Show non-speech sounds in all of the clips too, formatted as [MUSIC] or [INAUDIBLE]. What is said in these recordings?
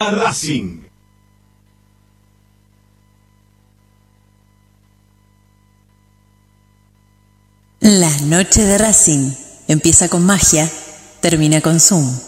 Racing. La noche de Racing empieza con magia, termina con Zoom.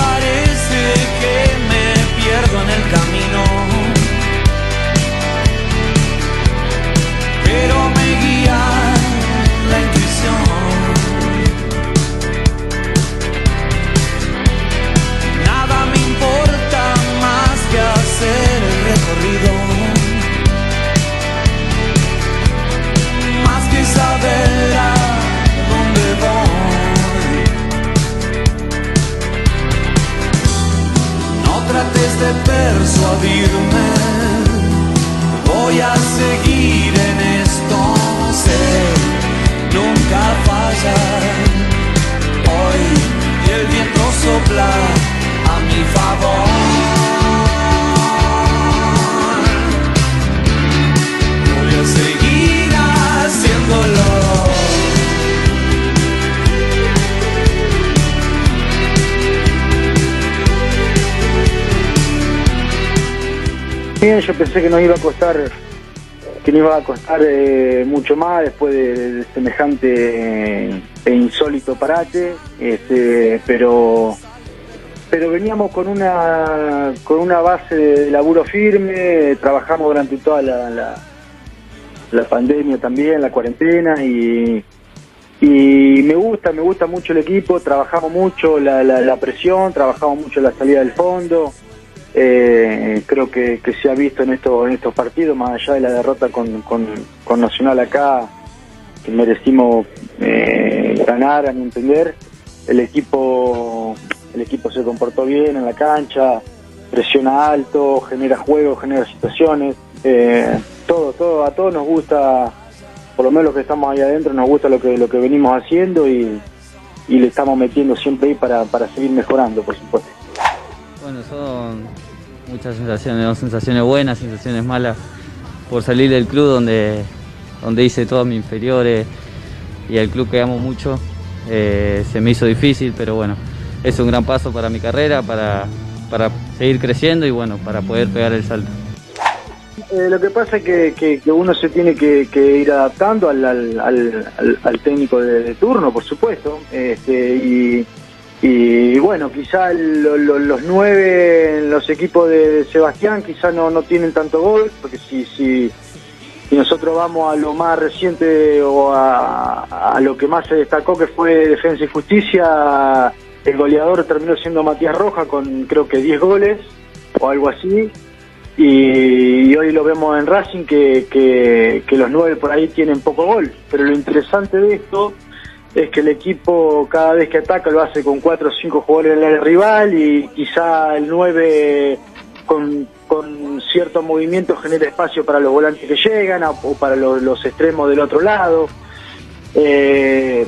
de persuadirme, voy a seguir en esto, sé, nunca fallar. Hoy y el viento sopla a mi favor. Voy a seguir haciéndolo. Bien, yo pensé que nos iba a costar que nos iba a costar eh, mucho más después de, de semejante eh, e insólito parate, este, pero pero veníamos con una con una base de laburo firme, trabajamos durante toda la, la, la pandemia también, la cuarentena y y me gusta, me gusta mucho el equipo, trabajamos mucho la, la, la presión, trabajamos mucho la salida del fondo. Eh, creo que, que se ha visto en estos en estos partidos, más allá de la derrota con, con, con Nacional acá, que merecimos eh, ganar, a mi entender. El equipo el equipo se comportó bien en la cancha, presiona alto, genera juego, genera situaciones. Eh, todo, todo, a todos nos gusta, por lo menos los que estamos ahí adentro, nos gusta lo que lo que venimos haciendo y, y le estamos metiendo siempre ahí para, para seguir mejorando, por supuesto. Son muchas sensaciones, ¿no? sensaciones buenas, sensaciones malas por salir del club donde, donde hice todas mis inferiores y al club que amo mucho. Eh, se me hizo difícil, pero bueno, es un gran paso para mi carrera, para, para seguir creciendo y bueno, para poder pegar el salto. Eh, lo que pasa es que, uno se tiene que, ir adaptando al, al, técnico de, de turno, por supuesto. Este, y, y bueno, quizá lo- lo- los nueve los equipos de Sebastián quizá no, no tienen tanto gol, porque si, si, nosotros vamos a lo más reciente o a, a lo que más se destacó que fue Defensa y Justicia, el goleador terminó siendo Matías Roja con creo que 10 goles o algo así. Y, y hoy lo vemos en Racing que, que, que los nueve por ahí tienen poco gol. Pero lo interesante de esto es que el equipo cada vez que ataca lo hace con cuatro o cinco jugadores en el rival y quizá el nueve con, con cierto movimiento genera espacio para los volantes que llegan o, para los, extremos del otro lado. Eh,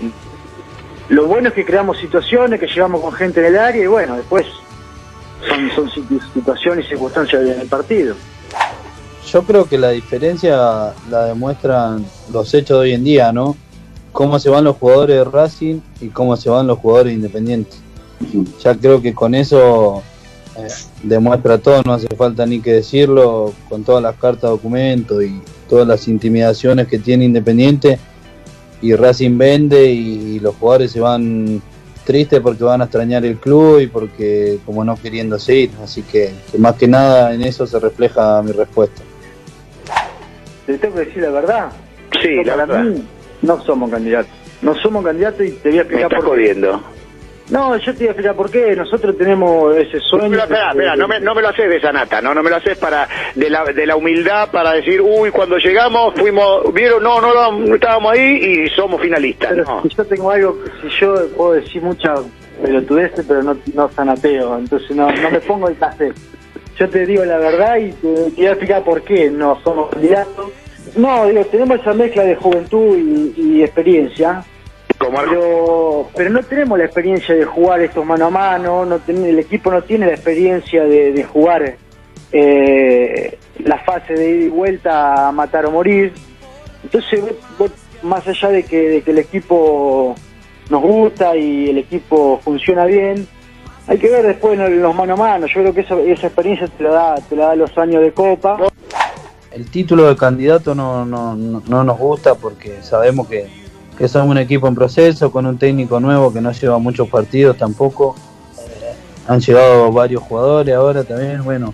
lo bueno es que creamos situaciones, que llegamos con gente en el área y bueno, después son, son situ- situaciones y circunstancias en el partido. Yo creo que la diferencia la demuestran los hechos de hoy en día, ¿no? Cómo se van los jugadores de Racing y cómo se van los jugadores independientes. Ya creo que con eso eh, demuestra todo, no hace falta ni que decirlo, con todas las cartas de documento y todas las intimidaciones que tiene Independiente. Y Racing vende y los jugadores se van tristes porque van a extrañar el club y porque como no queriéndose ir. Así que, que más que nada en eso se refleja mi respuesta. Te tengo que decir la verdad. Sí, No, la verdad. mí no somos candidatos. No somos candidatos y te voy a Me explicar estás por qué. jodiendo. No, yo te voy a explicar por qué. Nosotros tenemos ese sueño. Pero espera, espera, no me, no me lo haces de esa nata, no, no me lo haces para de la, de la humildad para decir, uy, cuando llegamos fuimos, vieron, no, no, no, estábamos ahí y somos finalistas. Pero no. si yo tengo algo, si yo puedo decir muchas pelotudeces, pero no, no sanateo, entonces no, no me pongo el café. Yo te digo la verdad y te, te voy a explicar por qué no somos candidatos. No, digo, tenemos esa mezcla de juventud y, y experiencia, pero, pero no tenemos la experiencia de jugar estos mano a mano, no ten- el equipo no tiene la experiencia de, de jugar eh, la fase de ida y vuelta a matar o morir. Entonces, vos- vos, más allá de que, de que el equipo nos gusta y el equipo funciona bien, hay que ver después en los mano a mano. Yo creo que esa, esa experiencia te la da, te la da los años de copa. El título de candidato no, no, no, no nos gusta porque sabemos que, que somos un equipo en proceso, con un técnico nuevo que no lleva muchos partidos tampoco. Han llegado varios jugadores ahora también, bueno,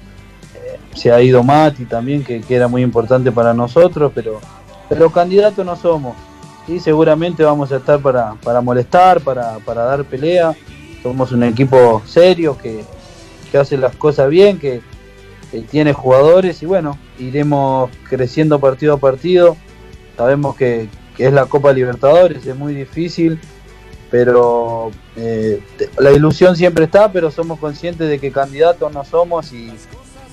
eh, se ha ido Mati también, que, que era muy importante para nosotros, pero, pero candidatos no somos. Y seguramente vamos a estar para, para molestar, para, para dar pelea. Somos un equipo serio que, que hace las cosas bien, que, que tiene jugadores y bueno, iremos creciendo partido a partido. Sabemos que, que es la Copa Libertadores, es muy difícil, pero eh, la ilusión siempre está, pero somos conscientes de que candidatos no somos y,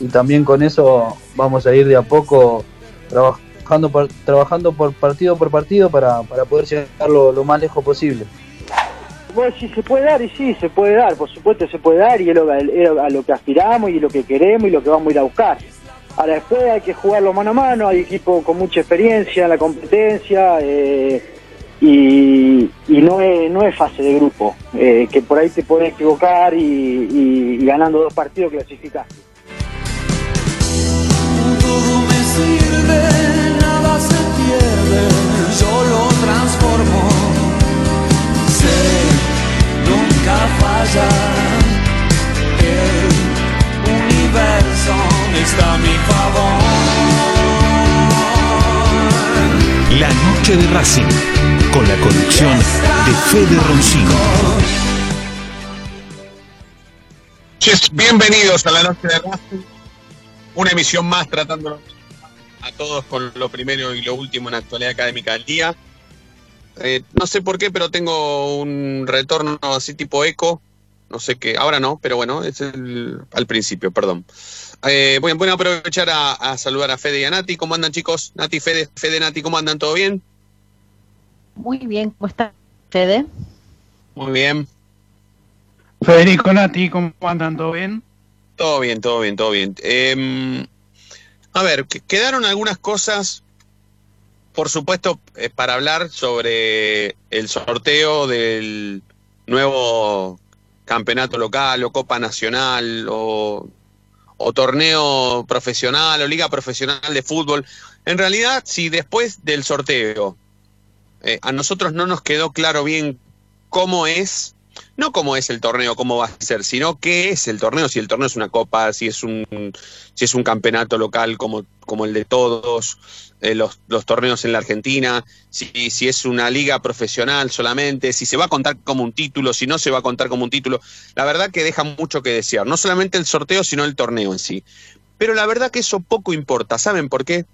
y también con eso vamos a ir de a poco trabajando trabajando por partido por partido para, para poder llegar lo más lejos posible. Vos decís, se puede dar y sí, se puede dar, por supuesto se puede dar y es a lo que aspiramos y lo que queremos y lo que vamos a ir a buscar. Ahora después hay que jugarlo mano a mano, hay equipos con mucha experiencia en la competencia eh, y, no, es, no es fase de grupo, eh, que por ahí te puedes equivocar y, ganando dos partidos. Sé, nunca falla, el universo está a mi favor. La noche de Racing, con la conducción de Fede Roncino. Bienvenidos a la noche de Racing, una emisión más tratando a todos con lo primero y lo último en la actualidad académica del día. Eh, no sé por qué, pero tengo un retorno así tipo eco. No sé qué, ahora no, pero bueno, es el, al principio, perdón. Eh, voy, voy a aprovechar a, a saludar a Fede y a Nati. ¿Cómo andan, chicos? Nati, Fede, Fede, Nati, ¿cómo andan? ¿Todo bien? Muy bien, ¿cómo está Fede? Muy bien. Federico Nati, ¿cómo andan? ¿Todo bien? Todo bien, todo bien, todo bien. Eh, a ver, que- quedaron algunas cosas, por supuesto, eh, para hablar sobre el sorteo del nuevo campeonato local o Copa Nacional o, torneo profesional o liga profesional de fútbol. En realidad, si después del sorteo eh, a nosotros no nos quedó claro bien cómo es, no cómo es el torneo, cómo va a ser, sino qué es el torneo, si el torneo es una copa, si es un, si es un campeonato local como, como el de todos, eh, los, los torneos en la Argentina, si, si es una liga profesional solamente, si se va a contar como un título, si no se va a contar como un título. La verdad que deja mucho que desear, no solamente el sorteo, sino el torneo en sí. Pero la verdad que eso poco importa, ¿saben por qué?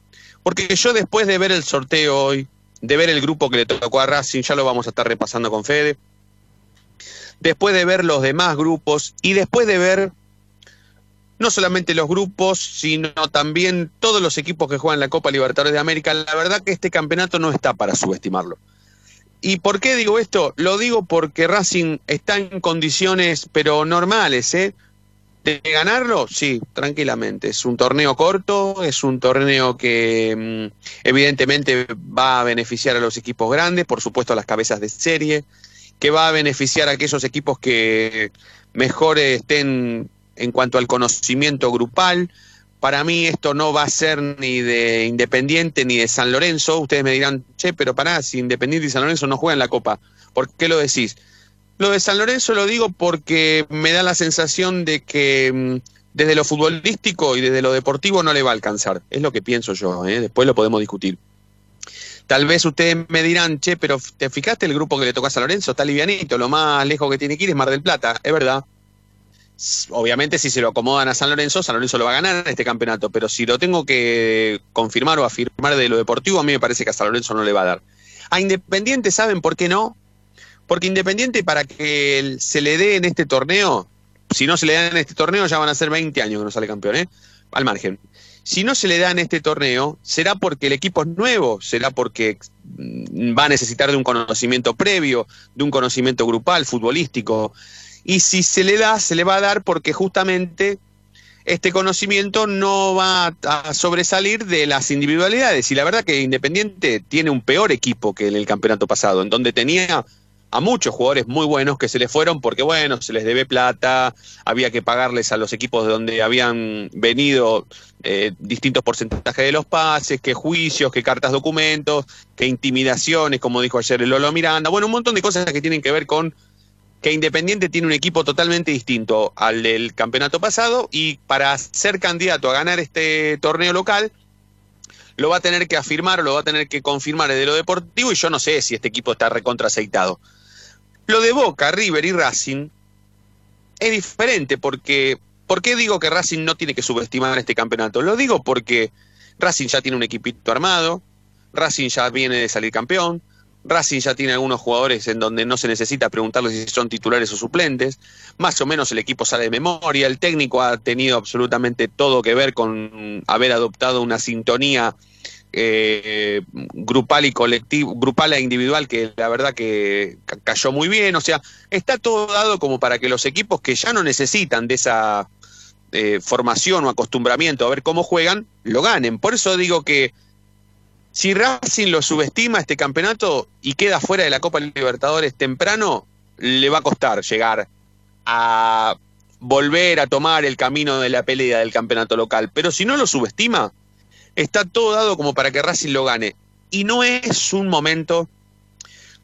Porque yo después de ver el sorteo hoy, de ver el grupo que le tocó a Racing, ya lo vamos a estar repasando con Fede, después de ver los demás grupos y después de ver no solamente los grupos, sino también todos los equipos que juegan la Copa Libertadores de América, la verdad que este campeonato no está para subestimarlo. ¿Y por qué digo esto? Lo digo porque Racing está en condiciones, pero normales, ¿eh? ¿De ganarlo? Sí, tranquilamente. Es un torneo corto, es un torneo que mm, evidentemente va a beneficiar a los equipos grandes, por supuesto a las cabezas de serie, que va a beneficiar a aquellos equipos que mejor estén en cuanto al conocimiento grupal. Para mí esto no va a ser ni de Independiente ni de San Lorenzo. Ustedes me dirán, che, pero pará, si Independiente y San Lorenzo no juegan la Copa, ¿por qué lo decís? Lo de San Lorenzo lo digo porque me da la sensación de que mm, desde lo futbolístico y desde lo deportivo no le va a alcanzar. Es lo que pienso yo, ¿eh? después lo podemos discutir. Tal vez ustedes me dirán, che, pero ¿te fijaste el grupo que le tocó a San Lorenzo? Está livianito, lo más lejos que tiene que ir es Mar del Plata, es verdad. Obviamente si se lo acomodan a San Lorenzo, San Lorenzo lo va a ganar en este campeonato, pero si lo tengo que confirmar o afirmar de lo deportivo, a mí me parece que a San Lorenzo no le va a dar. A Independiente, ¿saben por qué no? Porque Independiente para que se le dé en este torneo, si no se le da en este torneo ya van a ser 20 años que no sale campeón, ¿eh? Al margen. Si no se le da en este torneo, será porque el equipo es nuevo, será porque mm, va a necesitar de un conocimiento previo, de un conocimiento grupal, futbolístico. Y si se le da, se le va a dar porque justamente este conocimiento no va a sobresalir de las individualidades. Y la verdad que Independiente tiene un peor equipo que en el campeonato pasado, en donde tenía a muchos jugadores muy buenos que se les fueron porque, bueno, se les debe plata, había que pagarles a los equipos de donde habían venido eh, distintos porcentajes de los pases, que juicios, que cartas documentos, que intimidaciones, como dijo ayer el Lolo Miranda, bueno, un montón de cosas que tienen que ver con que Independiente tiene un equipo totalmente distinto al del campeonato pasado y para ser candidato a ganar este torneo local lo va a tener que afirmar lo va a tener que confirmar desde lo deportivo y yo no sé si este equipo está recontra aceitado. Lo de Boca, River y Racing es diferente porque ¿por qué digo que Racing no tiene que subestimar este campeonato? Lo digo porque Racing ya tiene un equipito armado, Racing ya viene de salir campeón, Racing ya tiene algunos jugadores en donde no se necesita preguntarles si son titulares o suplentes. Más o menos el equipo sale de memoria. El técnico ha tenido absolutamente todo que ver con haber adoptado una sintonía eh, grupal y grupal e individual que la verdad que ca- cayó muy bien. O sea, está todo dado como para que los equipos que ya no necesitan de esa eh, formación o acostumbramiento a ver cómo juegan, lo ganen. Por eso digo que si Racing lo subestima este campeonato y queda fuera de la Copa Libertadores temprano, le va a costar llegar a volver a tomar el camino de la pelea del campeonato local. Pero si no lo subestima, está todo dado como para que Racing lo gane. Y no es un momento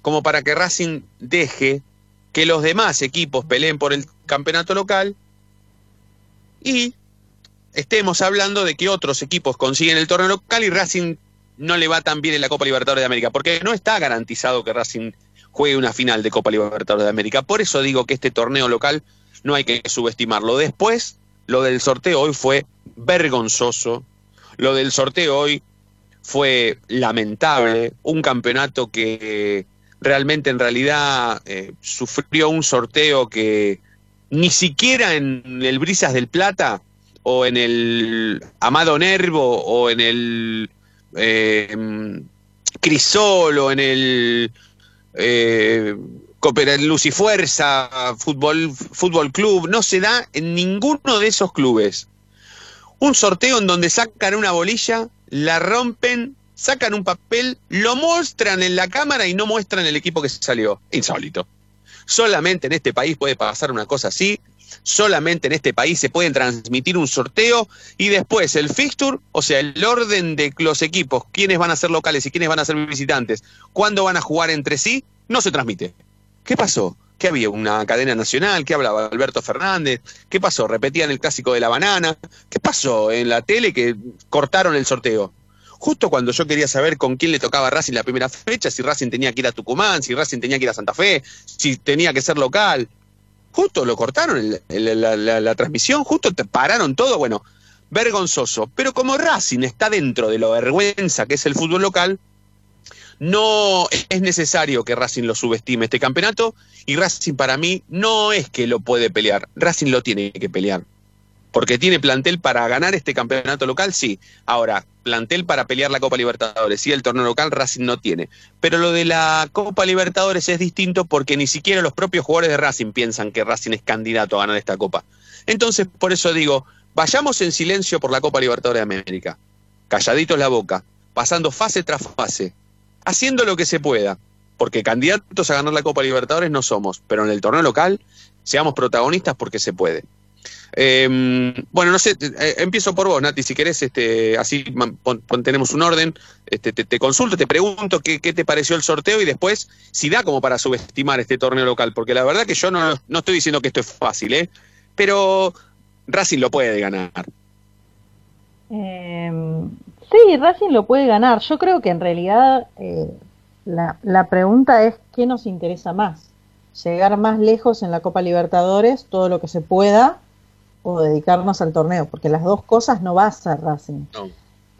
como para que Racing deje que los demás equipos peleen por el campeonato local y estemos hablando de que otros equipos consiguen el torneo local y Racing no le va tan bien en la Copa Libertadores de América, porque no está garantizado que Racing juegue una final de Copa Libertadores de América. Por eso digo que este torneo local no hay que subestimarlo. Después, lo del sorteo hoy fue vergonzoso. Lo del sorteo hoy fue lamentable. Un campeonato que realmente en realidad eh, sufrió un sorteo que ni siquiera en el Brisas del Plata o en el Amado Nervo o en el eh, Crisol o en el eh, Cooper- Lucifuerza Fútbol, Fútbol Club, no se da en ninguno de esos clubes. Un sorteo en donde sacan una bolilla, la rompen, sacan un papel, lo muestran en la cámara y no muestran el equipo que salió. Insólito. Solamente en este país puede pasar una cosa así. Solamente en este país se pueden transmitir un sorteo y después el fixture, o sea, el orden de los equipos, quiénes van a ser locales y quiénes van a ser visitantes, cuándo van a jugar entre sí, no se transmite. ¿Qué pasó? ¿Qué había? ¿Una cadena nacional? ¿Qué hablaba Alberto Fernández? ¿Qué pasó? ¿Repetían el clásico de la banana? ¿Qué pasó en la tele que cortaron el sorteo? Justo cuando yo quería saber con quién le tocaba Racing la primera fecha, si Racing tenía que ir a Tucumán, si Racing tenía que ir a Santa Fe, si tenía que ser local. Justo lo cortaron el- el- la, la- la transmisión, justo te pararon todo, bueno, vergonzoso. Pero como Racing está dentro de la vergüenza que es el fútbol local, no es necesario que Racing lo subestime este campeonato y Racing para mí no es que lo puede pelear, Racing lo tiene que pelear. Porque tiene plantel para ganar este campeonato local, sí. Ahora, plantel para pelear la Copa Libertadores y el torneo local Racing no tiene. Pero lo de la Copa Libertadores es distinto porque ni siquiera los propios jugadores de Racing piensan que Racing es candidato a ganar esta Copa. Entonces, por eso digo, vayamos en silencio por la Copa Libertadores de América. Calladitos la boca, pasando fase tras fase, haciendo lo que se pueda. Porque candidatos a ganar la Copa Libertadores no somos, pero en el torneo local seamos protagonistas porque se puede. Eh, bueno, no sé, eh, empiezo por vos, Nati, si querés, este, así tenemos un orden, este, te, consulto, te pregunto qué, te pareció el sorteo y después si da como para subestimar este torneo local, porque la verdad que yo no, no estoy diciendo que esto es fácil, ¿eh? pero Racing lo puede ganar. Eh, Sí, Racing lo puede ganar. Yo creo que en realidad eh, la pregunta es qué nos interesa más. Llegar más lejos en la Copa Libertadores, todo lo que se pueda, o dedicarnos al torneo, porque las dos cosas no va a ser Racing. No.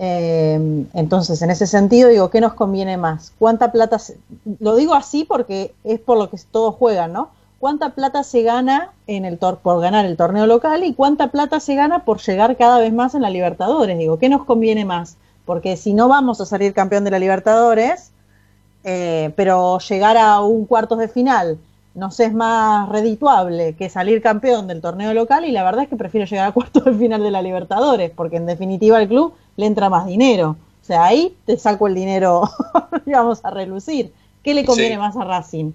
Eh, entonces, en ese sentido, digo, ¿qué nos conviene más? ¿Cuánta plata? se- lo digo así porque es por lo que todos juegan, ¿no? ¿Cuánta plata se gana en el tor por ganar el torneo local y cuánta plata se gana por llegar cada vez más en la Libertadores? Digo, ¿qué nos conviene más? Porque si no vamos a salir campeón de la Libertadores, eh, pero llegar a un cuartos de final nos es más redituable que salir campeón del torneo local y la verdad es que prefiero llegar a cuartos de final de la Libertadores, porque en definitiva al club le entra más dinero. O sea, ahí te saco el dinero, [LAUGHS] digamos, a relucir. ¿Qué le conviene Sí. más a Racing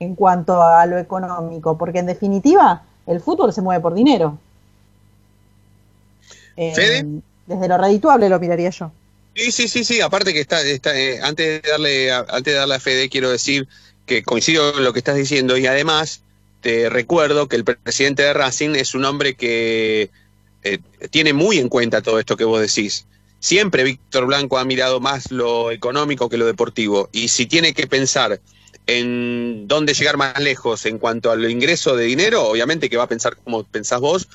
en cuanto a lo económico? Porque en definitiva el fútbol se mueve por dinero. Eh, ¿Fede? desde lo redituable lo miraría yo. Sí, sí, sí, sí. Aparte que está, está eh, antes de darle, a- antes de darle a Fede, quiero decir que coincido con lo que estás diciendo y además te recuerdo que el presidente de Racing es un hombre que eh, tiene muy en cuenta todo esto que vos decís. Siempre Víctor Blanco ha mirado más lo económico que lo deportivo y si tiene que pensar en dónde llegar más lejos en cuanto al ingreso de dinero, obviamente que va a pensar como pensás vos,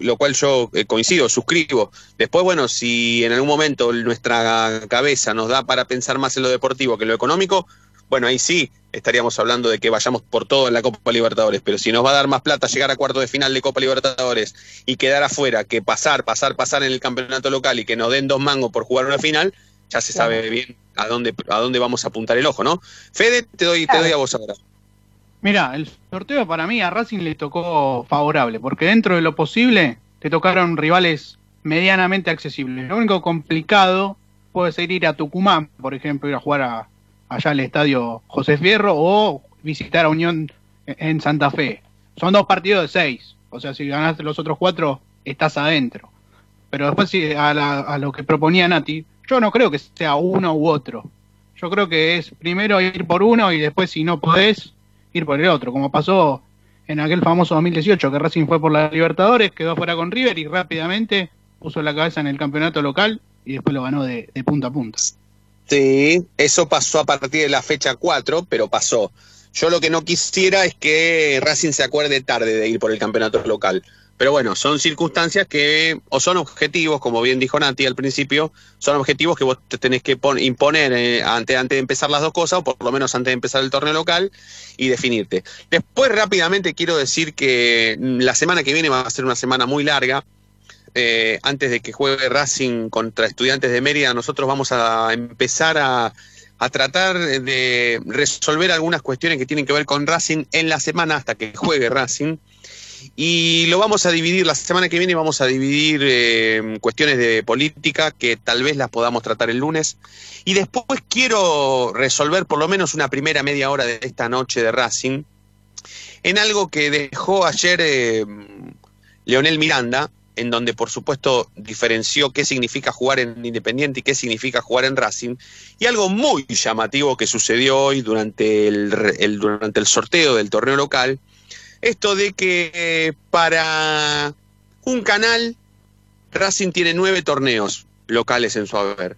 lo cual yo eh, coincido, suscribo. Después, bueno, si en algún momento nuestra cabeza nos da para pensar más en lo deportivo que lo económico, bueno, ahí sí estaríamos hablando de que vayamos por todo en la Copa Libertadores, pero si nos va a dar más plata llegar a cuarto de final de Copa Libertadores y quedar afuera que pasar, pasar, pasar en el campeonato local y que nos den dos mangos por jugar una final, ya se Claro. sabe bien a dónde, a dónde vamos a apuntar el ojo, ¿no? Fede, te doy, te doy a vos ahora. Mira, el sorteo para mí a Racing le tocó favorable, porque dentro de lo posible te tocaron rivales medianamente accesibles. Lo único complicado puede ser ir a Tucumán, por ejemplo, ir a jugar a- allá al estadio José Fierro o visitar a Unión en Santa Fe. Son dos partidos de seis, o sea, si ganaste los otros cuatro, estás adentro. Pero después a, la- a lo que proponía Nati, yo no creo que sea uno u otro. Yo creo que es primero ir por uno y después si no podés, ir por el otro, como pasó en aquel famoso 2018 que Racing fue por la Libertadores, quedó fuera con River y rápidamente puso la cabeza en el campeonato local y después lo ganó de, de punta a punta. Sí, eso pasó a partir de la fecha 4, pero pasó. Yo lo que no quisiera es que Racing se acuerde tarde de ir por el campeonato local. Pero bueno, son circunstancias que, o son objetivos, como bien dijo Nati al principio, son objetivos que vos te tenés que pon- imponer eh, antes, antes de empezar las dos cosas, o por lo menos antes de empezar el torneo local, y definirte. Después rápidamente quiero decir que mm, la semana que viene va a ser una semana muy larga, eh, antes de que juegue Racing contra Estudiantes de Mérida, nosotros vamos a empezar a, tratar de resolver algunas cuestiones que tienen que ver con Racing en la semana hasta que juegue Racing. Y lo vamos a dividir, la semana que viene vamos a dividir eh, cuestiones de política que tal vez las podamos tratar el lunes. Y después quiero resolver por lo menos una primera media hora de esta noche de Racing en algo que dejó ayer eh, Leonel Miranda, en donde por supuesto diferenció qué significa jugar en Independiente y qué significa jugar en Racing, y algo muy llamativo que sucedió hoy durante el, durante el sorteo del torneo local, esto de que eh, para un canal Racing tiene nueve torneos locales en su haber.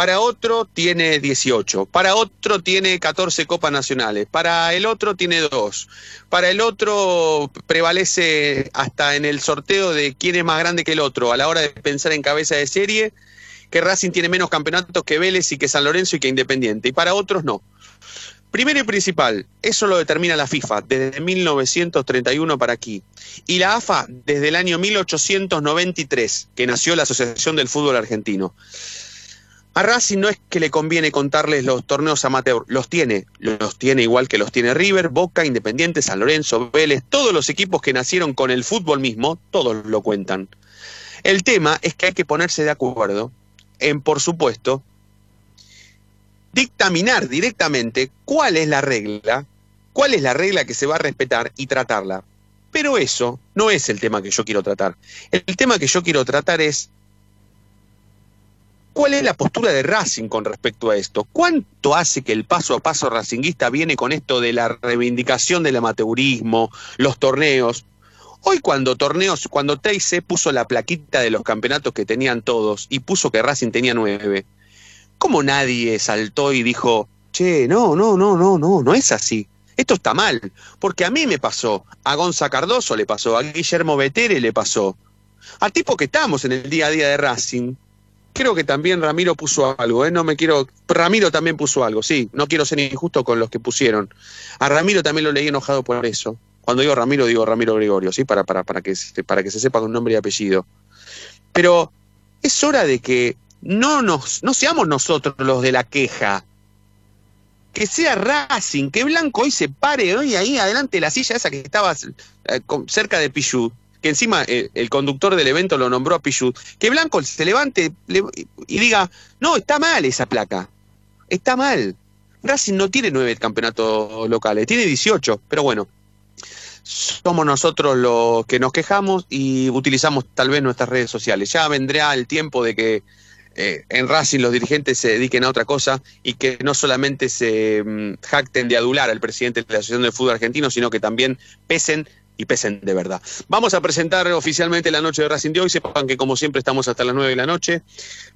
Para otro tiene 18, para otro tiene 14 copas nacionales, para el otro tiene dos, para el otro prevalece hasta en el sorteo de quién es más grande que el otro a la hora de pensar en cabeza de serie, que Racing tiene menos campeonatos que Vélez y que San Lorenzo y que Independiente, y para otros no. Primero y principal, eso lo determina la FIFA desde 1931 para aquí. Y la AFA desde el año 1893, que nació la Asociación del Fútbol Argentino. A Racing no es que le conviene contarles los torneos amateur, los tiene, los tiene igual que los tiene River, Boca, Independiente, San Lorenzo, Vélez, todos los equipos que nacieron con el fútbol mismo, todos lo cuentan. El tema es que hay que ponerse de acuerdo en, por supuesto, dictaminar directamente cuál es la regla, cuál es la regla que se va a respetar y tratarla. Pero eso no es el tema que yo quiero tratar. El tema que yo quiero tratar es cuál es la postura de Racing con respecto a esto. ¿Cuánto hace que el paso a paso racinguista viene con esto de la reivindicación del amateurismo, los torneos? Hoy cuando torneos, cuando Teise puso la plaquita de los campeonatos que tenían todos y puso que Racing tenía nueve, ¿cómo nadie saltó y dijo, che, no, no, no, no, no, no es así? Esto está mal, porque a mí me pasó, a Gonza Cardoso le pasó, a Guillermo Betere le pasó, a tipo que estamos en el día a día de Racing. Creo que también Ramiro puso algo, ¿eh? No me quiero. Ramiro también puso algo, sí, no quiero ser injusto con los que pusieron. A Ramiro también lo leí enojado por eso. Cuando digo Ramiro, digo Ramiro Gregorio, ¿sí? Para, para, para, que, para que se sepa con nombre y apellido. Pero es hora de que no, nos, no seamos nosotros los de la queja. Que sea Racing, que Blanco hoy se pare hoy ahí adelante de la silla esa que estaba eh, cerca de Pichut, que encima eh, el conductor del evento lo nombró a Pichut, que Blanco se levante le- y diga, no, está mal esa placa, está mal. Racing no tiene nueve campeonatos locales, tiene 18, pero bueno, somos nosotros los que nos quejamos y utilizamos tal vez nuestras redes sociales. Ya vendrá el tiempo de que eh, en Racing los dirigentes se dediquen a otra cosa y que no solamente se mm, jacten de adular al presidente de la Asociación del Fútbol Argentino, sino que también pesen y pesen de verdad. Vamos a presentar oficialmente la noche de Racing de hoy. Sepan que como siempre estamos hasta las 9 de la noche.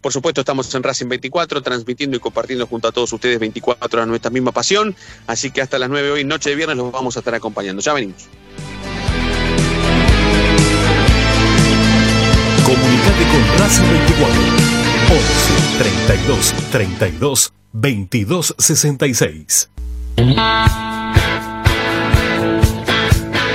Por supuesto estamos en Racing 24, transmitiendo y compartiendo junto a todos ustedes 24 horas nuestra misma pasión. Así que hasta las 9 hoy, noche de viernes, los vamos a estar acompañando. Ya venimos. Comunicate con Racing 24 11 32 32 22 66.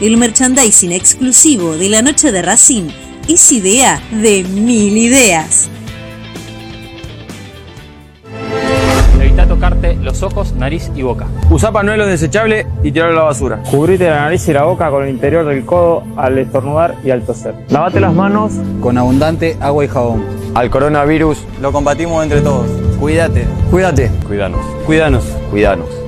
El merchandising exclusivo de la noche de Racing es idea de mil ideas. Evita tocarte los ojos, nariz y boca. Usa pañuelo desechable y tirarlo a la basura. Cubrite la nariz y la boca con el interior del codo al estornudar y al toser. Lavate las manos Con abundante agua y jabón. Al coronavirus. Lo combatimos entre todos. Cuídate. Cuídate. Cuídanos. Cuídanos. Cuídanos.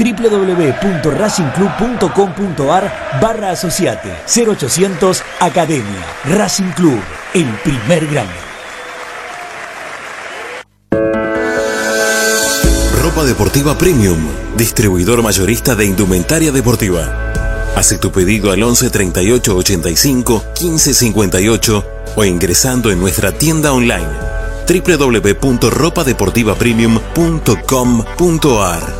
www.racingclub.com.ar barra asociate 0800 Academia Racing Club, el primer grande. Ropa Deportiva Premium, distribuidor mayorista de indumentaria deportiva. Hace tu pedido al 11 38 85 15 58 o ingresando en nuestra tienda online www.ropadeportivapremium.com.ar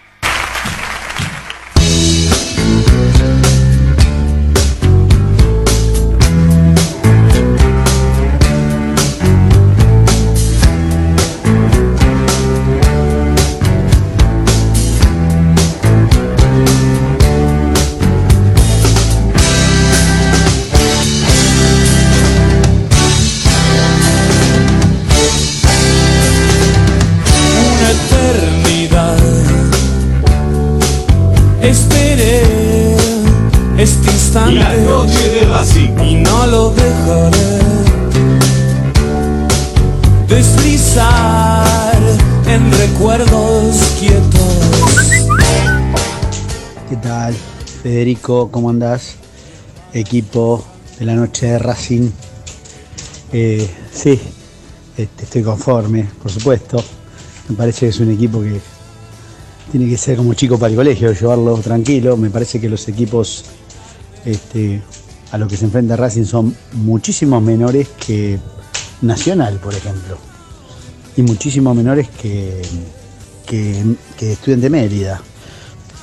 Federico, ¿cómo andás? Equipo de la noche de Racing. Eh, sí, este, estoy conforme, por supuesto. Me parece que es un equipo que tiene que ser como chico para el colegio, llevarlo tranquilo. Me parece que los equipos este, a los que se enfrenta Racing son muchísimos menores que Nacional, por ejemplo. Y muchísimos menores que, que, que Estudiante Mérida.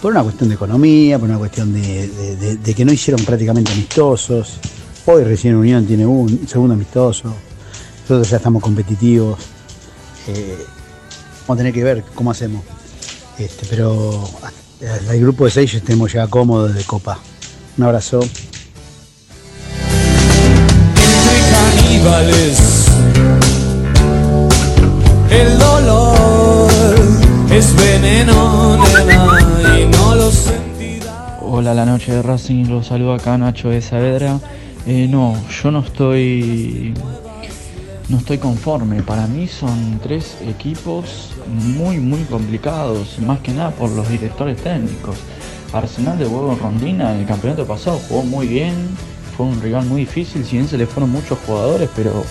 Por una cuestión de economía, por una cuestión de, que no hicieron prácticamente amistosos. Hoy recién Unión tiene un segundo amistoso. Nosotros ya estamos competitivos. Eh, vamos a tener que ver cómo hacemos. Este, pero el grupo de seis estemos ya cómodos de copa. Un abrazo. El dolor es veneno, Hola, la noche de Racing, los saludo acá Nacho de Saavedra. Eh, no, yo no estoy no estoy conforme. Para mí son tres equipos muy muy complicados, más que nada por los directores técnicos. Arsenal de Huevo Rondina el campeonato pasado jugó muy bien, fue un rival muy difícil, si bien se le fueron muchos jugadores, pero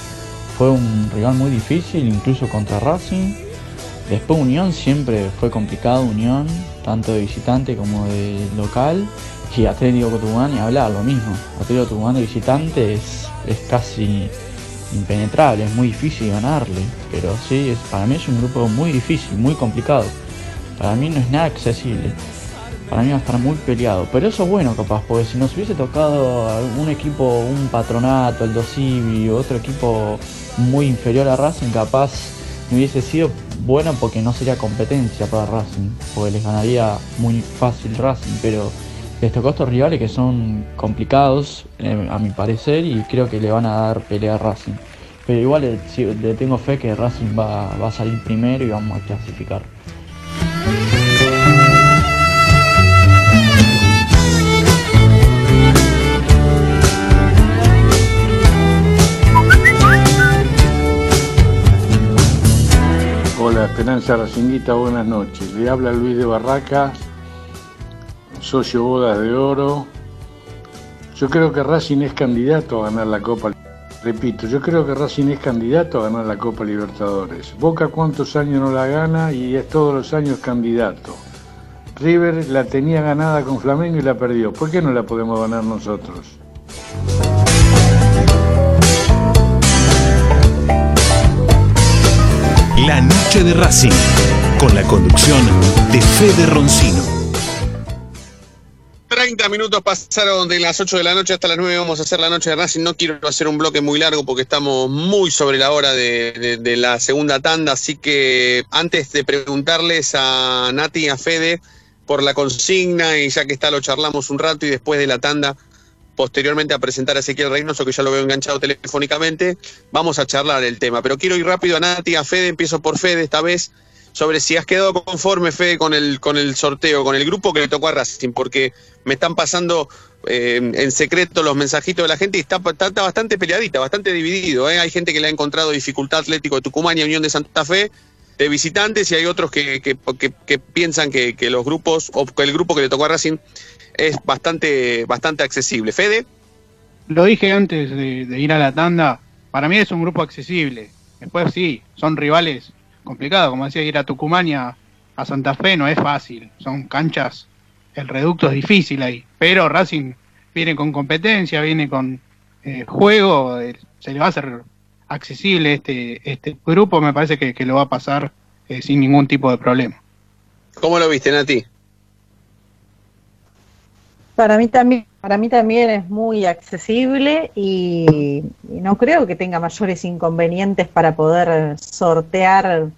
fue un rival muy difícil, incluso contra Racing. Después Unión siempre fue complicado, Unión, tanto de visitante como de local. Y Atlético Tucumán y hablar lo mismo. Atlético Tucumán de visitante es, es casi impenetrable, es muy difícil ganarle. Pero sí, es, para mí es un grupo muy difícil, muy complicado. Para mí no es nada accesible. Para mí va a estar muy peleado. Pero eso es bueno capaz, porque si nos hubiese tocado algún equipo, un patronato, el Dosivi, otro equipo muy inferior a Racing, capaz no hubiese sido bueno porque no sería competencia para Racing, porque les ganaría muy fácil Racing, pero les tocó estos rivales que son complicados, eh, a mi parecer, y creo que le van a dar pelea a Racing. Pero igual le, sí, le tengo fe que Racing va, va a salir primero y vamos a clasificar. Esperanza Racinguita, buenas noches. Le habla Luis de Barraca, socio Bodas de Oro. Yo creo que Racing es candidato a ganar la Copa. Repito, yo creo que Racing es candidato a ganar la Copa Libertadores. Boca cuántos años no la gana y es todos los años candidato. River la tenía ganada con Flamengo y la perdió. ¿Por qué no la podemos ganar nosotros? La noche de Racing, con la conducción de Fede Roncino. 30 minutos pasaron de las 8 de la noche hasta las 9. Vamos a hacer la noche de Racing. No quiero hacer un bloque muy largo porque estamos muy sobre la hora de, la segunda tanda. Así que antes de preguntarles a Nati y a Fede por la consigna, y ya que está, lo charlamos un rato y después de la tanda, posteriormente a presentar a Ezequiel Reynoso, que ya lo veo enganchado telefónicamente, vamos a charlar el tema. Pero quiero ir rápido a Nati, a Fede. Empiezo por Fede esta vez sobre si has quedado conforme, Fede, con el, con el sorteo, con el grupo que le tocó a Racing, porque me están pasando eh, en secreto los mensajitos de la gente y está, está- está bastante peleadita, bastante dividido. ¿eh? Hay gente que le ha encontrado dificultad Atlético de Tucumán y Unión de Santa Fe de visitantes y hay otros que, que- que- piensan que, los grupos o que el grupo que le tocó a Racing es bastante, bastante accesible. Fede. Lo dije antes de, ir a la tanda, para mí es un grupo accesible. Después sí, son rivales complicados, como decía, ir a Tucumán a Santa Fe no es fácil, son canchas, el reducto es difícil ahí, pero Racing viene con competencia, viene con eh, juego, eh, se le va a hacer accesible este, este grupo, me parece que, que lo va a pasar eh, sin ningún tipo de problema. ¿Cómo lo viste, Nati? Para mí también, para mí también es muy accesible y, y no creo que tenga mayores inconvenientes para poder sortear,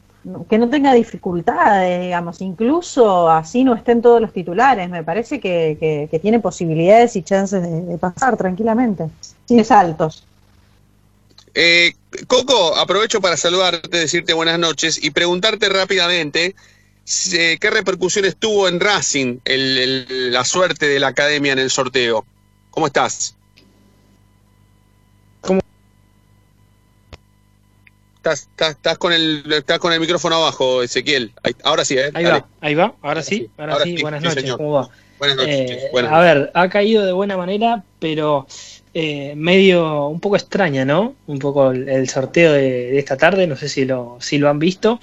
que no tenga dificultades, digamos, incluso así no estén todos los titulares. Me parece que, que- que tiene posibilidades y chances de, de pasar tranquilamente, sin saltos. Eh, Coco, aprovecho para saludarte, decirte buenas noches y preguntarte rápidamente eh, qué repercusiones tuvo en Racing el- el- la suerte de la academia en el sorteo. ¿Cómo estás? ¿Cómo? Estás, estás, estás con el, estás con el micrófono abajo, Ezequiel. Ahí- ahora sí, ¿eh? Ahí Dale. va, ahí va, ahora sí, ahora, ahora sí, sí, buenas sí, noches. ¿cómo va? Buenas noches. Eh, buenas a ver, ha caído de buena manera, pero eh, medio un poco extraña, ¿no? Un poco el, el sorteo de, de esta tarde, no sé si lo, si lo han visto,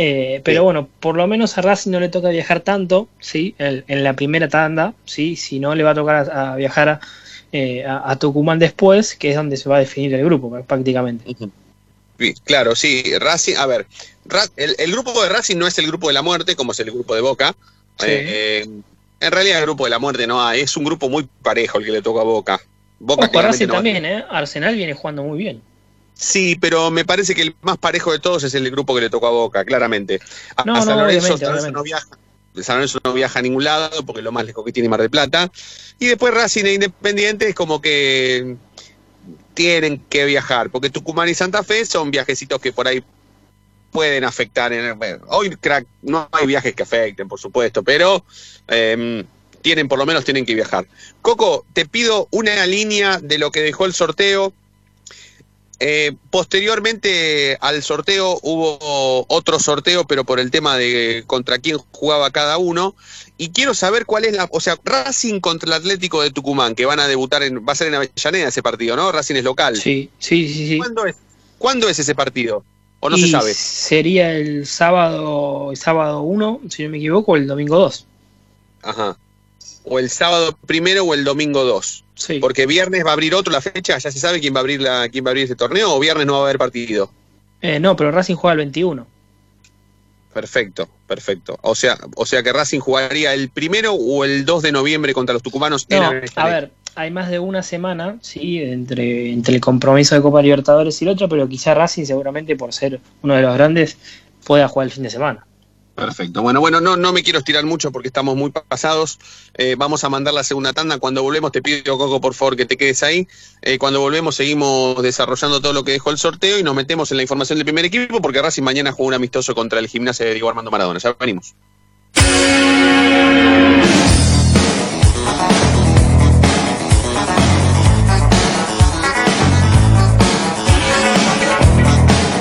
Eh, pero bueno, por lo menos a Racing no le toca viajar tanto, ¿sí? En, en la primera tanda, ¿sí? Si no, le va a tocar a, a viajar a, eh, a- a Tucumán después, que es donde se va a definir el grupo prácticamente. Sí, Claro, sí, Racing, a ver, el, el grupo de Racing no es el grupo de la muerte, como es el grupo de Boca. Sí. Eh, eh, en realidad el grupo de la muerte no hay, es un grupo muy parejo el que le tocó a Boca. Boca Ojo, no también, ¿eh? Arsenal viene jugando muy bien. Sí, pero me parece que el más parejo de todos es el grupo que le tocó a Boca, claramente. A, No, a San no, Lorenzo, obviamente, San Lorenzo no viaja. San Lorenzo no viaja a ningún lado porque lo más lejos que tiene Mar del Plata. Y después Racing e Independiente es como que tienen que viajar, porque Tucumán y Santa Fe son viajecitos que por ahí pueden afectar. En, bueno, hoy crack, no hay viajes que afecten, por supuesto, pero eh, tienen, por lo menos tienen que viajar. Coco, te pido una línea de lo que dejó el sorteo. Eh, posteriormente al sorteo hubo otro sorteo, pero por el tema de contra quién jugaba cada uno. Y quiero saber cuál es la. O sea, Racing contra el Atlético de Tucumán, que van a debutar en. Va a ser en Avellaneda ese partido, ¿no? Racing es local. Sí, sí, sí. sí. ¿Cuándo es, ¿Cuándo es ese partido? ¿O no Y se sabe? Sería el sábado, el sábado 1, si no me equivoco, o el domingo 2. Ajá. O el sábado primero o el domingo 2. Sí. Porque viernes va a abrir otro la fecha, ya se sabe quién va a abrir la, quién va a abrir ese torneo, o viernes no va a haber partido. Eh, no, pero Racing juega el 21. Perfecto, perfecto. O sea, o sea que Racing jugaría el primero o el 2 de noviembre contra los tucumanos en No, a ver, hay más de una semana, sí, entre, entre el compromiso de Copa Libertadores y el otro, pero quizá Racing seguramente por ser uno de los grandes pueda jugar el fin de semana. Perfecto. Bueno, bueno, no, no me quiero estirar mucho porque estamos muy pasados. Eh, vamos a mandar la segunda tanda. Cuando volvemos, te pido, Coco, por favor, que te quedes ahí. Eh, cuando volvemos, seguimos desarrollando todo lo que dejó el sorteo y nos metemos en la información del primer equipo porque Racing mañana juega un amistoso contra el gimnasio de Diego Armando Maradona. Ya venimos.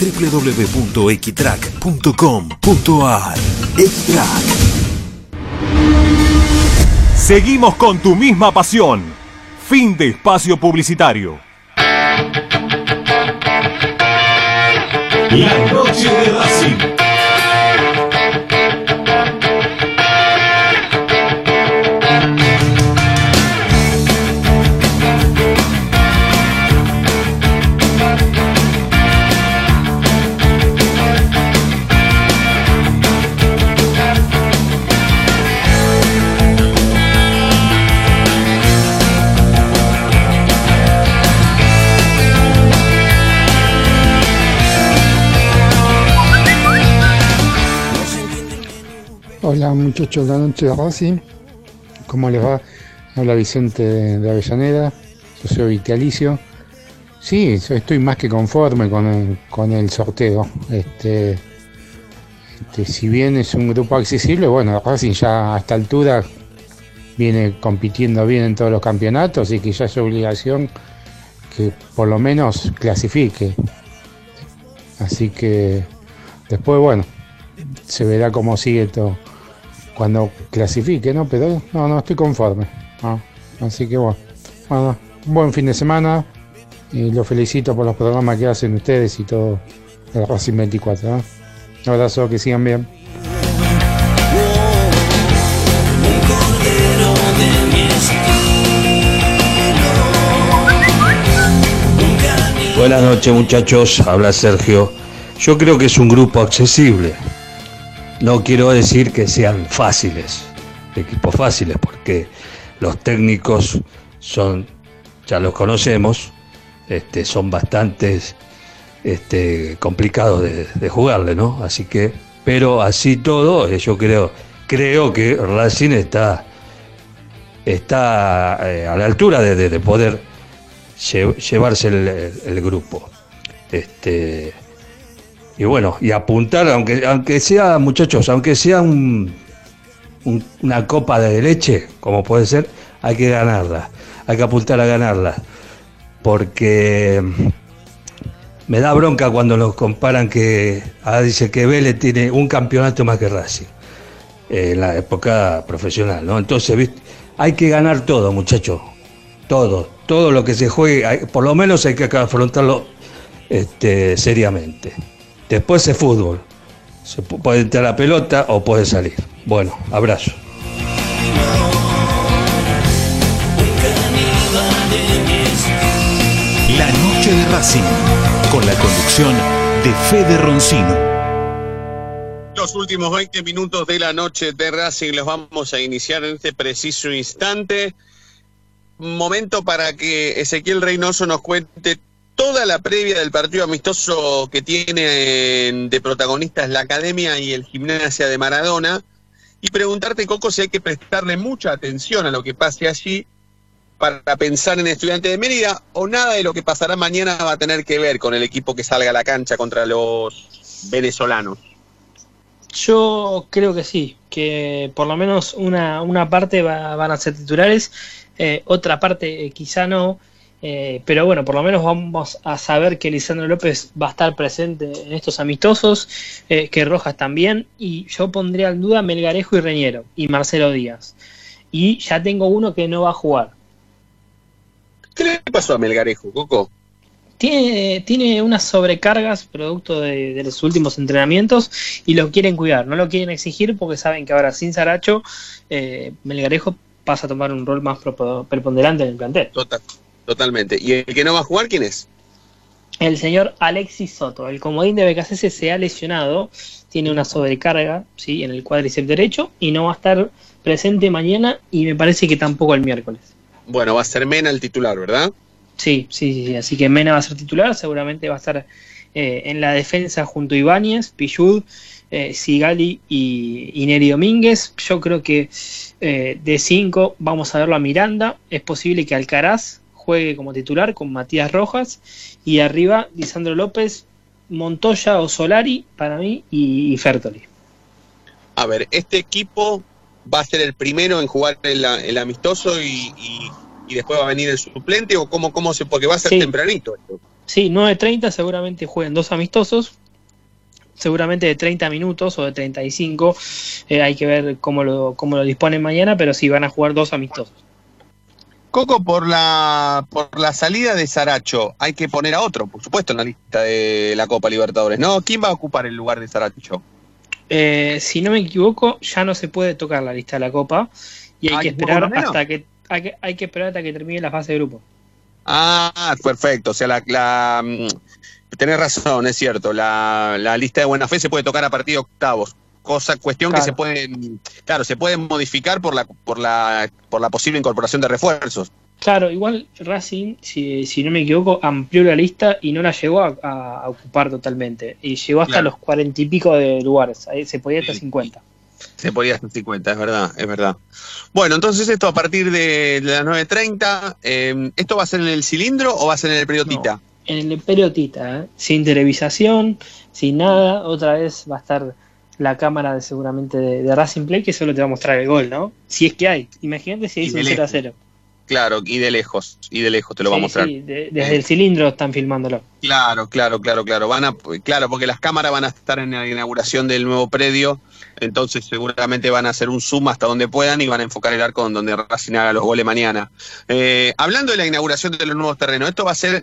www.equitrack.com.ar Equitrack Seguimos con tu misma pasión. Fin de espacio publicitario. La noche de Racing. Hola muchachos de la noche de Racing, ¿cómo les va? Hola Vicente de Avellaneda, soy vitalicio. Sí, estoy más que conforme con el, con el sorteo. Este, este, si bien es un grupo accesible, bueno, Racing ya a esta altura viene compitiendo bien en todos los campeonatos y que ya es obligación que por lo menos clasifique. Así que después, bueno, se verá cómo sigue todo cuando clasifique, ¿no? Pero no, no, estoy conforme. ¿no? Así que bueno, bueno, un buen fin de semana y los felicito por los programas que hacen ustedes y todo el Racing 24. ¿no? Un abrazo, que sigan bien. Buenas noches muchachos, habla Sergio. Yo creo que es un grupo accesible. No quiero decir que sean fáciles, equipos fáciles, porque los técnicos son, ya los conocemos, este, son bastante este, complicados de, jugarle, ¿no? Así que, pero así todo, eh, yo creo, creo que Racing está, está eh, a la altura de, de- de poder lle- llevarse el, el- el grupo. Este, y bueno, y apuntar, aunque, aunque sea, muchachos, aunque sea un, un- una copa de leche, como puede ser, hay que ganarla. Hay que apuntar a ganarla. Porque me da bronca cuando nos comparan que, ah, dice que Vélez tiene un campeonato más que Racing en la época profesional, ¿no? Entonces, hay que ganar todo, muchachos. Todo, todo lo que se juegue, por lo menos hay que afrontarlo este, seriamente. Después es fútbol. Se puede entrar la pelota o puede salir. Bueno, abrazo. La noche de Racing, con la conducción de Fede Roncino. Los últimos 20 minutos de la noche de Racing los vamos a iniciar en este preciso instante. Momento para que Ezequiel Reynoso nos cuente toda la previa del partido amistoso que tiene de protagonistas la Academia y el Gimnasia de Maradona. Y preguntarte, Coco, si hay que prestarle mucha atención a lo que pase allí para pensar en Estudiante de Mérida o nada de lo que pasará mañana va a tener que ver con el equipo que salga a la cancha contra los venezolanos. Yo creo que sí, que por lo menos una, una parte va- van a ser titulares, eh, otra parte eh, quizá no, Eh, pero bueno, por lo menos vamos a saber que Lisandro López va a estar presente en estos amistosos, eh, que Rojas también, y yo pondría en duda Melgarejo y Reñero, y Marcelo Díaz. Y ya tengo uno que no va a jugar. ¿Qué le pasó a Melgarejo, Coco? Tiene, tiene unas sobrecargas producto de, de los últimos entrenamientos y lo quieren cuidar, no lo quieren exigir porque saben que ahora sin Saracho, eh, Melgarejo pasa a tomar un rol más preponderante en el plantel. Total, totalmente. ¿Y el que no va a jugar quién es? El señor Alexis Soto, el comodín de BKC se ha lesionado, tiene una sobrecarga ¿sí? en el cuádriceps derecho y no va a estar presente mañana y me parece que tampoco el miércoles. Bueno, va a ser Mena el titular, ¿verdad? Sí, sí, sí, sí. Así que Mena va a ser titular, seguramente va a estar eh, en la defensa junto a Ibáñez, Pillud, eh, Sigali y, y Neri Domínguez. Yo creo que eh, de 5 vamos a verlo a Miranda. Es posible que Alcaraz juegue como titular con Matías Rojas y arriba Lisandro López, Montoya o Solari para mí y, y Fertoli. A ver, este equipo va a ser el primero en jugar el, el amistoso y, y- y después va a venir el suplente o cómo, cómo se, porque va a ser Sí. tempranito esto. Sí, 9.30 seguramente jueguen dos amistosos, seguramente de 30 minutos o de 35, eh, hay que ver cómo lo, cómo lo disponen mañana, pero sí van a jugar dos amistosos. Coco, por la, por la salida de Saracho, hay que poner a otro, por supuesto, en la lista de la Copa Libertadores, ¿no? ¿Quién va a ocupar el lugar de Saracho? Eh, si no me equivoco, ya no se puede tocar la lista de la Copa y hay Ah, que ¿un poco esperar hasta que hay, que hay que esperar hasta que termine la fase de grupo. Ah, perfecto. O sea, la, la, mm, tenés razón, es cierto. La, la lista de buena fe se puede tocar a partir de octavos. Cosa, cuestión que se puede, claro, se puede modificar por la, por la, por la posible incorporación de refuerzos. Claro, igual Racing, si, si no me equivoco, amplió la lista y no la llegó a, ocupar totalmente. Y llegó hasta Claro. los cuarenta y pico de lugares. Ahí se podía hasta 50. Se podía hasta 50, es verdad, es verdad. Bueno, entonces esto a partir de, las 9.30, eh, ¿esto va a ser en el cilindro o va a ser en el periodita? En el periodita, ¿eh? sin televisación, sin nada. Otra vez va a estar la cámara de, seguramente de, de Racing Play que solo te va a mostrar el gol, ¿no? Si es que hay. Imagínate si Y dice de un 0 a lejos. 0. Claro, y de lejos, y de lejos te lo va a mostrar. sí, de- desde el cilindro están filmándolo. Claro, claro, claro, claro. Van a, claro, porque las cámaras van a estar en la inauguración del nuevo predio, entonces seguramente van a hacer un zoom hasta donde puedan y van a enfocar el arco donde Racing haga los goles mañana. Eh, hablando de la inauguración de los nuevos terrenos, esto va a ser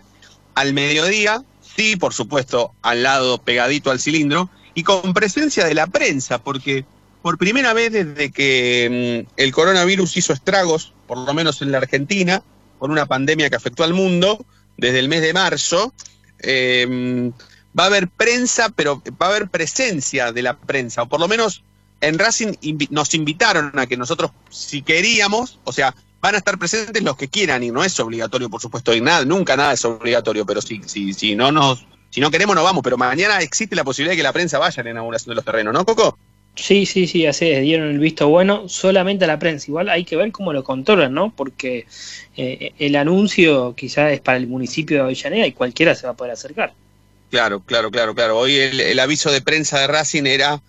al mediodía, sí, por supuesto, al lado pegadito al cilindro y con presencia de la prensa, porque por primera vez desde que mm, el coronavirus hizo estragos, por lo menos en la Argentina, por una pandemia que afectó al mundo, desde el mes de marzo, eh, va a haber prensa, pero va a haber presencia de la prensa, o por lo menos en Racing nos invitaron a que nosotros, si queríamos, o sea, van a estar presentes los que quieran y no es obligatorio, por supuesto, y nada, nunca nada es obligatorio, pero si, si, si no nos, si no queremos no vamos, pero mañana existe la posibilidad de que la prensa vaya a la inauguración de los terrenos, ¿no, Coco? Sí, sí, sí, así es, dieron el visto bueno solamente a la prensa. Igual hay que ver cómo lo controlan, ¿no? Porque eh, el anuncio quizás es para el municipio de Avellaneda y cualquiera se va a poder acercar. Claro, claro, claro, claro. Hoy el, el aviso de prensa de Racing era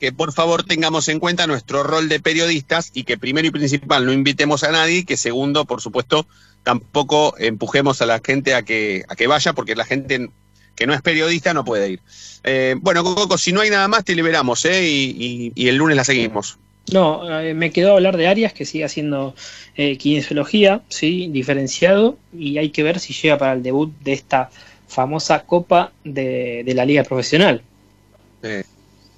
que por favor tengamos en cuenta nuestro rol de periodistas y que primero y principal no invitemos a nadie y que segundo, por supuesto, tampoco empujemos a la gente a que, a que vaya porque la gente que no es periodista no puede ir. Eh, bueno, Coco, si no hay nada más te liberamos ¿eh? y, y- y el lunes la seguimos. No, eh, me quedó hablar de Arias, que sigue haciendo eh, kinesiología, sí, diferenciado, y hay que ver si llega para el debut de esta famosa Copa de, de la Liga Profesional. Eh,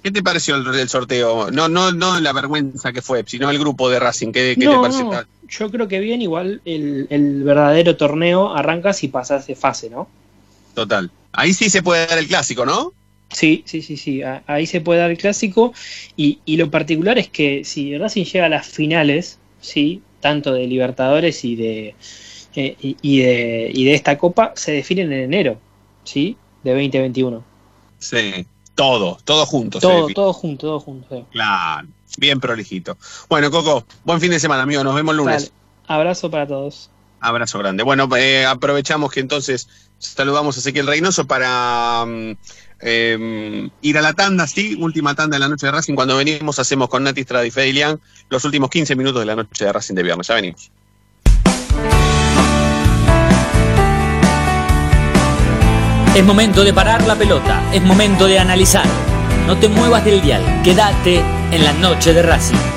¿Qué te pareció el, el sorteo? No, no, no la vergüenza que fue, sino el grupo de Racing. ¿Qué, qué te pareció? no, yo creo que bien, igual el, el verdadero torneo arranca si pasas de fase, ¿no? Total. Ahí sí se puede dar el clásico, ¿no? Sí, sí, sí, sí. Ahí se puede dar el clásico. Y, y lo particular es que si Racing llega a las finales, sí, tanto de Libertadores y de, eh, y, y de y de esta copa, se definen en enero, sí, de 2021. Sí, todo, todo junto. Todo, todo junto, todo junto. sí. Claro, bien prolijito. Bueno, Coco, buen fin de semana, amigo. Nos vemos el lunes. Abrazo para todos. Abrazo grande. Bueno, eh, aprovechamos que entonces Saludamos a Ezequiel Reynoso para mm, em, ir a la tanda, sí, última tanda de la noche de Racing. Cuando venimos hacemos con Nati Strada y Fede Lian los últimos 15 minutos de la noche de Racing de viernes. Ya venimos. Es momento de parar la pelota, es momento de analizar. No te muevas del dial, quédate en la noche de Racing.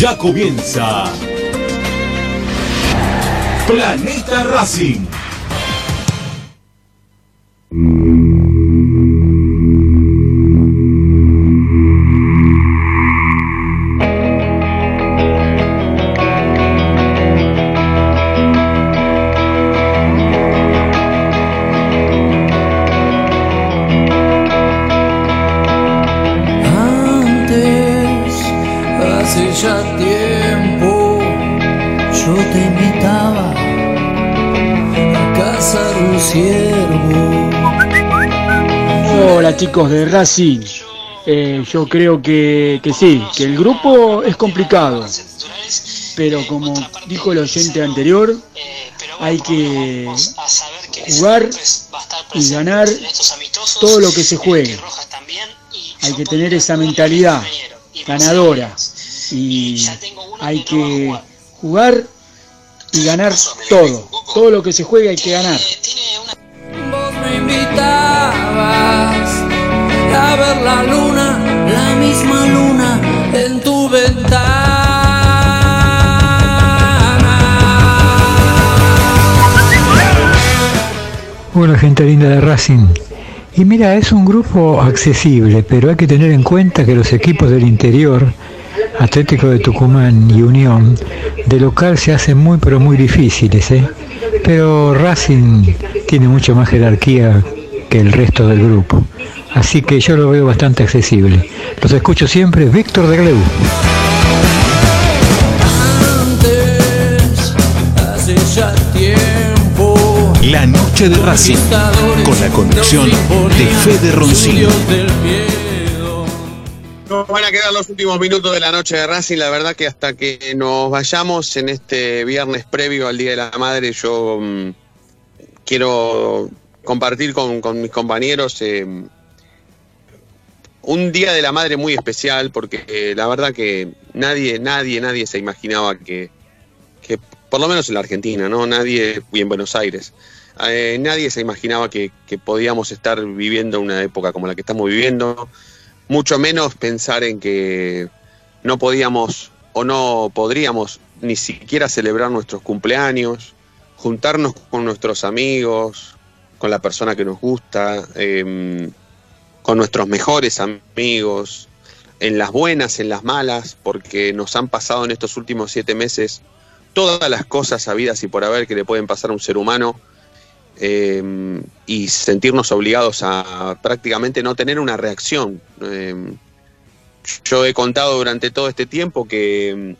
Ya comienza Planeta Racing. Chicos de Racing. Eh, yo creo que, que sí, que el grupo es complicado. Pero como dijo el oyente anterior, hay que jugar y ganar todo lo que se juegue. Hay que tener esa mentalidad ganadora. Y hay que jugar y ganar todo. Todo lo que se juegue hay que ganar. Vos me invitabas a ver la luna, la misma luna en tu ventana. Hola gente linda de Racing. Y mira, es un grupo accesible, pero hay que tener en cuenta que los equipos del interior, Atlético de Tucumán y Unión, de local se hacen muy pero muy difíciles, ¿eh? Pero Racing tiene mucho más jerarquía que el resto del grupo. Así que yo lo veo bastante accesible. Los escucho siempre, Víctor de Gleu. Hace ya tiempo. La noche de Racing, con la conducción de Fede Roncino. Nos van a quedar los últimos minutos de la noche de Racing. La verdad que hasta que nos vayamos en este viernes previo al Día de la Madre, yo mm, quiero compartir con, con mis compañeros eh, un Día de la Madre muy especial, porque eh, la verdad que nadie, nadie, nadie se imaginaba que, que, por lo menos en la Argentina, ¿no? Nadie, y en Buenos Aires, eh, nadie se imaginaba que, que podíamos estar viviendo una época como la que estamos viviendo mucho menos pensar en que no podíamos o no podríamos ni siquiera celebrar nuestros cumpleaños, juntarnos con nuestros amigos, con la persona que nos gusta, eh, con nuestros mejores amigos, en las buenas, en las malas, porque nos han pasado en estos últimos siete meses todas las cosas sabidas y por haber que le pueden pasar a un ser humano eh, y sentirnos obligados a prácticamente no tener una reacción. Eh, yo he contado durante todo este tiempo que mm,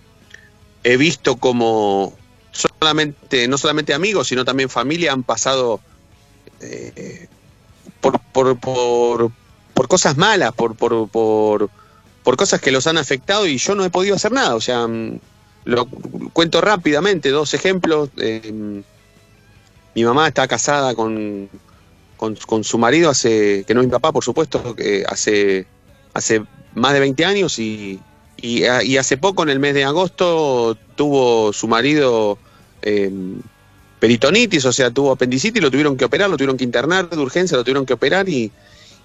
he visto como solamente, no solamente amigos, sino también familia han pasado eh, por, por, por, por, cosas malas, por, por, por, por cosas que los han afectado y yo no he podido hacer nada. O sea, mm, lo cuento rápidamente, dos ejemplos. Eh, mi mamá está casada con, con, su marido hace, que no es mi papá, por supuesto, que hace, hace más de 20 años y, y, y, hace poco, en el mes de agosto, tuvo su marido eh, peritonitis, o sea, tuvo apendicitis, lo tuvieron que operar, lo tuvieron que internar de urgencia, lo tuvieron que operar y,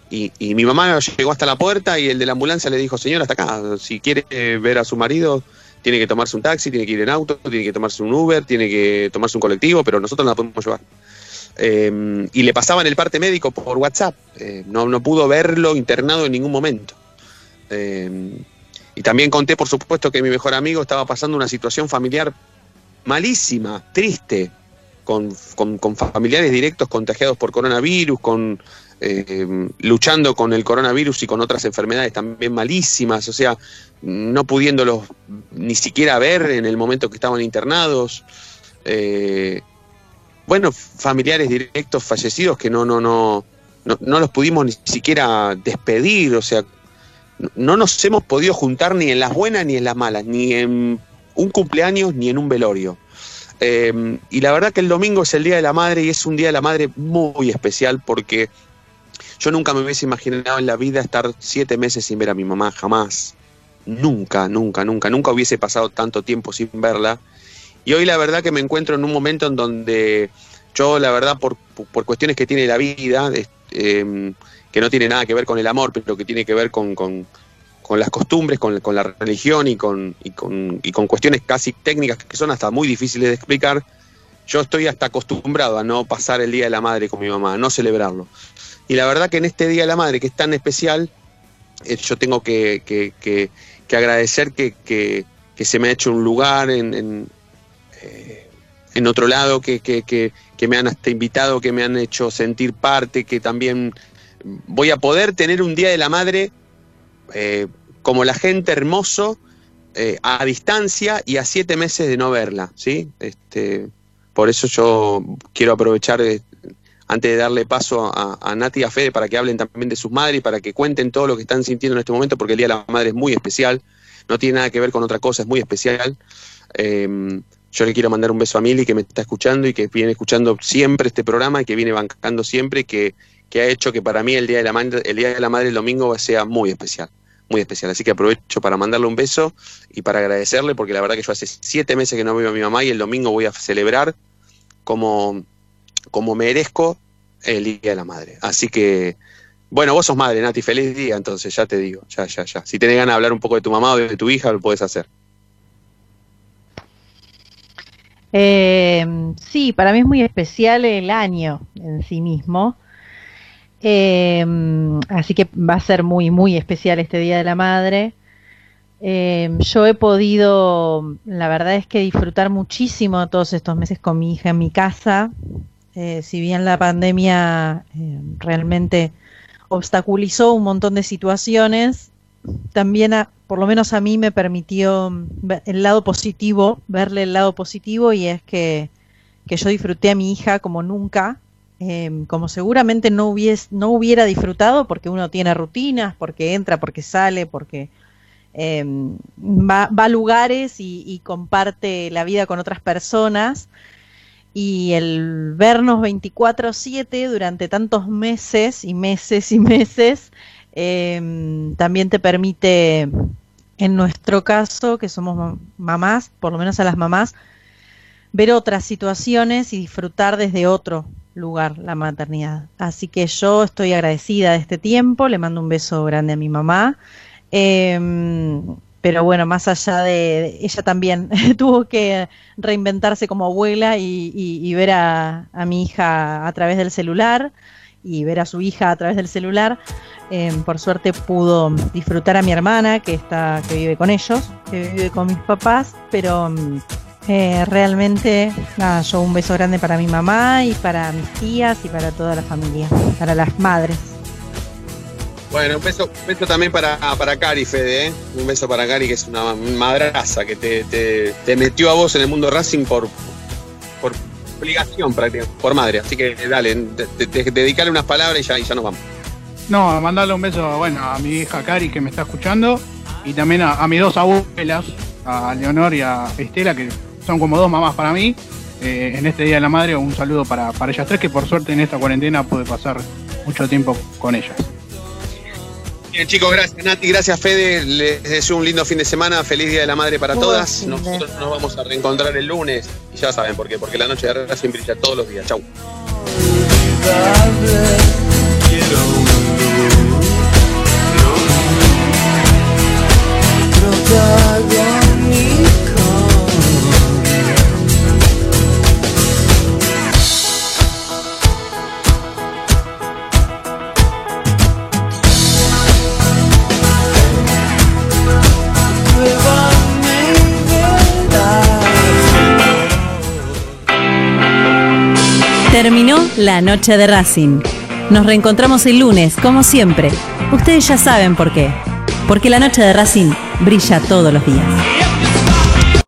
y, y, mi mamá llegó hasta la puerta y el de la ambulancia le dijo, señora, hasta acá, si quiere ver a su marido, tiene que tomarse un taxi, tiene que ir en auto, tiene que tomarse un Uber, tiene que tomarse un colectivo, pero nosotros no la podemos llevar. Eh, y le pasaban el parte médico por WhatsApp, eh, no, no, pudo verlo internado en ningún momento. Eh, y también conté, por supuesto, que mi mejor amigo estaba pasando una situación familiar malísima, triste, con, con, con familiares directos contagiados por coronavirus, con eh, luchando con el coronavirus y con otras enfermedades también malísimas, o sea, no pudiéndolos ni siquiera ver en el momento que estaban internados. Eh, bueno, familiares directos fallecidos que no, no, no, no, los pudimos ni siquiera despedir, o sea, no nos hemos podido juntar ni en las buenas ni en las malas, ni en un cumpleaños ni en un velorio. Eh, y la verdad que el domingo es el Día de la Madre y es un Día de la Madre muy especial porque yo nunca me hubiese imaginado en la vida estar siete meses sin ver a mi mamá, jamás. Nunca, nunca, nunca, nunca hubiese pasado tanto tiempo sin verla. Y hoy la verdad que me encuentro en un momento en donde yo la verdad por, por cuestiones que tiene la vida, eh, que no tiene nada que ver con el amor, pero que tiene que ver con, con, con las costumbres, con, con, la religión y con, y, con, y con cuestiones casi técnicas que son hasta muy difíciles de explicar, yo estoy hasta acostumbrado a no pasar el Día de la Madre con mi mamá, a no celebrarlo. Y la verdad que en este Día de la Madre, que es tan especial, eh, yo tengo que, que, que, agradecer que, se me ha hecho un lugar en, en, eh, otro lado, que, me han hasta invitado, que me han hecho sentir parte, que también voy a poder tener un Día de la Madre eh, como la gente hermoso, a distancia y a siete meses de no verla, ¿sí? Este, por eso yo quiero aprovechar antes de darle paso a, a, Nati y a Fede para que hablen también de sus madres y para que cuenten todo lo que están sintiendo en este momento, porque el Día de la Madre es muy especial, no tiene nada que ver con otra cosa, es muy especial. Eh, yo le quiero mandar un beso a Mili que me está escuchando y que viene escuchando siempre este programa y que viene bancando siempre, que, que ha hecho que para mí el Día de la Madre, el Día de la Madre el domingo sea muy especial muy especial. Así que aprovecho para mandarle un beso y para agradecerle, porque la verdad que yo hace siete meses que no veo a mi mamá y el domingo voy a celebrar como, como merezco el Día de la Madre. Así que Bueno, vos sos madre, Nati, feliz día, entonces, ya te digo, ya, ya, ya. Si tenés ganas de hablar un poco de tu mamá o de tu hija, lo podés hacer. Eh, sí, para mí es muy especial el año en sí mismo. Eh, así que va a ser muy, muy especial este Día de la Madre. Eh, yo he podido, la verdad es que disfrutar muchísimo todos estos meses con mi hija en mi casa. Eh, si bien la pandemia eh, realmente obstaculizó un montón de situaciones, también a- por lo menos a mí me permitió el lado positivo, verle el lado positivo y es que, que yo disfruté a mi hija como nunca, eh, como seguramente no, hubies, no hubiera disfrutado porque uno tiene rutinas, porque entra, porque sale, porque eh, va, va a lugares y comparte la vida con otras personas. Y el vernos 24/7 durante tantos meses y meses y [LAUGHS] meses eh, también te permite, en nuestro caso, que somos ma- mamás, por lo menos a las mamás, ver otras situaciones y disfrutar desde otro lugar la maternidad. Así que yo estoy agradecida de este tiempo, le mando un beso grande a mi mamá. Eh, pero bueno, más allá de, ella también [LAUGHS] tuvo que reinventarse como abuela y, ver a, a mi hija a través del celular y ver a su hija a través del celular. Eh, por suerte pudo disfrutar a mi hermana que está que vive con ellos, que vive con mis papás, pero mm, eh, realmente nada, yo un beso grande para mi mamá y para mis tías y para toda la familia, para las madres. Bueno, un beso, beso también para, para Cari, Fede, ¿eh? Un beso para Cari, que es una madraza que te, metió a vos en el mundo Racing por, por obligación prácticamente, por madre. Así que dale, te, unas palabras y ya, y nos vamos. No, mandarle un beso, bueno, a mi hija Cari que me está escuchando y también a, a mis dos abuelas, a Leonor y a Estela, que son como dos mamás para mí. Eh, en este Día de la Madre, un saludo para, para ellas tres, que por suerte en esta cuarentena pude pasar mucho tiempo con ellas. Bien, chicos, gracias Nati, gracias Fede. Les deseo un lindo fin de semana, feliz Día de la Madre para todas. Nosotros nos vamos a reencontrar el lunes. Y ya saben por qué, porque la noche de Racing brilla todos los días. Chau. Terminó la noche de Racing. Nos reencontramos el lunes, como siempre. Ustedes ya saben por qué. Porque la noche de Racing brilla todos los días.